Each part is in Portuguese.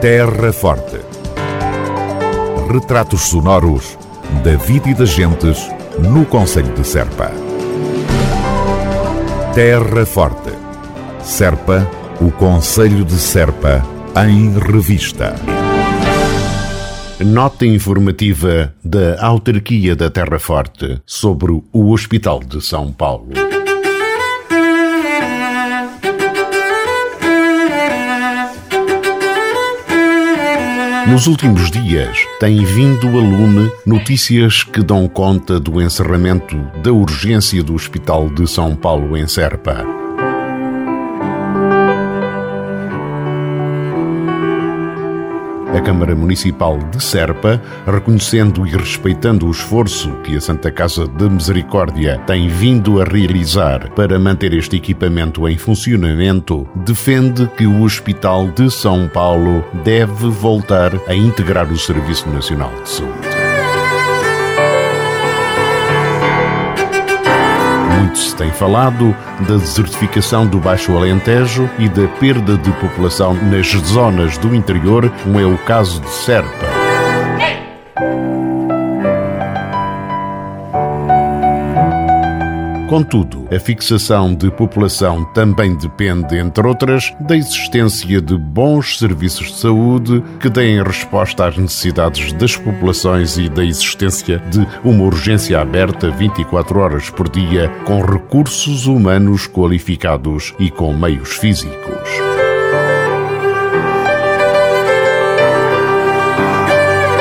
Terra Forte. Retratos sonoros da vida e das gentes no Conselho de Serpa. Terra Forte. Serpa, o Conselho de Serpa, em revista. Nota informativa da Autarquia da Terra Forte sobre o Hospital de São Paulo. Nos últimos dias, tem vindo a lume notícias que dão conta do encerramento da urgência do Hospital de São Paulo em Serpa. Câmara Municipal de Serpa, reconhecendo e respeitando o esforço que a Santa Casa de Misericórdia tem vindo a realizar para manter este equipamento em funcionamento, defende que o Hospital de São Paulo deve voltar a integrar o Serviço Nacional de Saúde. Tem falado da desertificação do Baixo Alentejo e da perda de população nas zonas do interior, como é o caso de Serpa. Contudo, a fixação de população também depende, entre outras, da existência de bons serviços de saúde que deem resposta às necessidades das populações e da existência de uma urgência aberta 24 horas por dia, com recursos humanos qualificados e com meios físicos.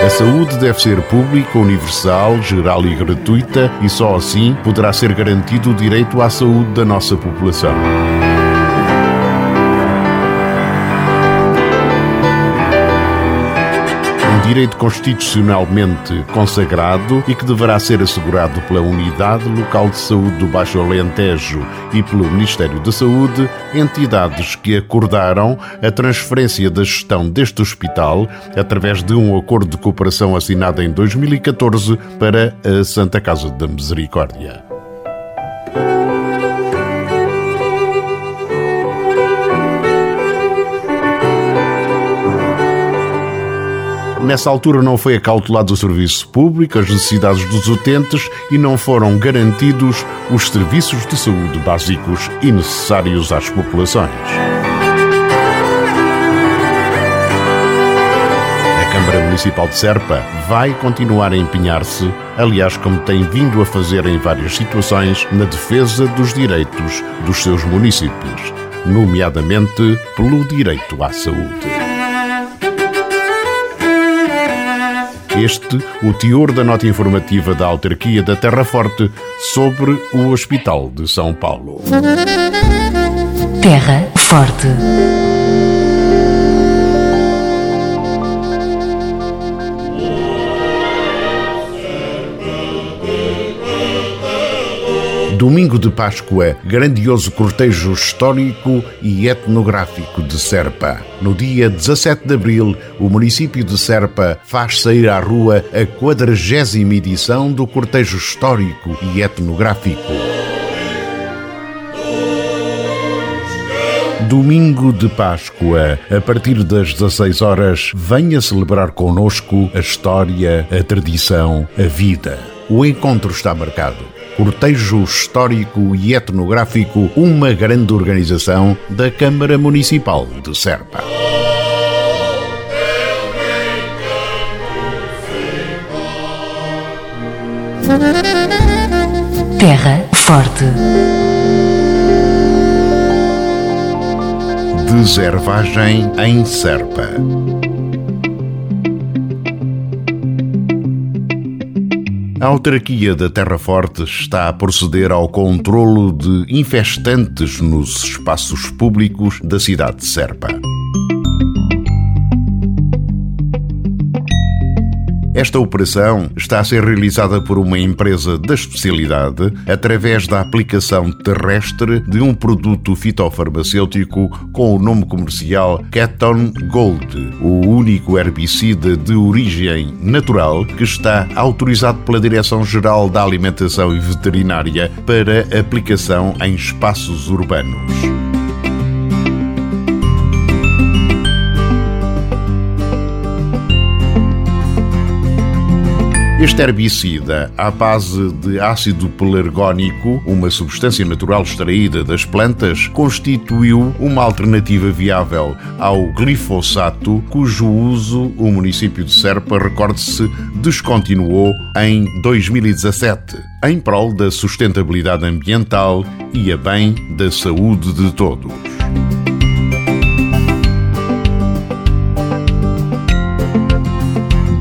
A saúde deve ser pública, universal, geral e gratuita e só assim poderá ser garantido o direito à saúde da nossa população. Direito constitucionalmente consagrado e que deverá ser assegurado pela Unidade Local de Saúde do Baixo Alentejo e pelo Ministério da Saúde, entidades que acordaram a transferência da gestão deste hospital através de um acordo de cooperação assinado em 2014 para a Santa Casa da Misericórdia. Nessa altura não foi acautelado o serviço público, as necessidades dos utentes e não foram garantidos os serviços de saúde básicos e necessários às populações. A Câmara Municipal de Serpa vai continuar a empenhar-se, aliás, como tem vindo a fazer em várias situações, na defesa dos direitos dos seus municípios, nomeadamente pelo direito à saúde. Este, o teor da nota informativa da autarquia da Terra Forte sobre o Hospital de São Paulo. Terra Forte. Domingo de Páscoa, grandioso cortejo histórico e etnográfico de Serpa. No dia 17 de abril, o município de Serpa faz sair à rua a quadragésima edição do cortejo histórico e etnográfico. Domingo de Páscoa, a partir das 16 horas, venha celebrar conosco a história, a tradição, a vida. O encontro está marcado cortejo histórico e etnográfico, uma grande organização da Câmara Municipal de Serpa. Terra Forte. Deservagem em Serpa. A autarquia da Terra Forte está a proceder ao controlo de infestantes nos espaços públicos da cidade de Serpa. Esta operação está a ser realizada por uma empresa da especialidade através da aplicação terrestre de um produto fitofarmacêutico com o nome comercial Keton Gold, o único herbicida de origem natural que está autorizado pela Direção-Geral da Alimentação e Veterinária para aplicação em espaços urbanos. Este herbicida, à base de ácido pelargónico, uma substância natural extraída das plantas, constituiu uma alternativa viável ao glifosato, cujo uso o município de Serpa, recorde-se, descontinuou em 2017, em prol da sustentabilidade ambiental e a bem da saúde de todos.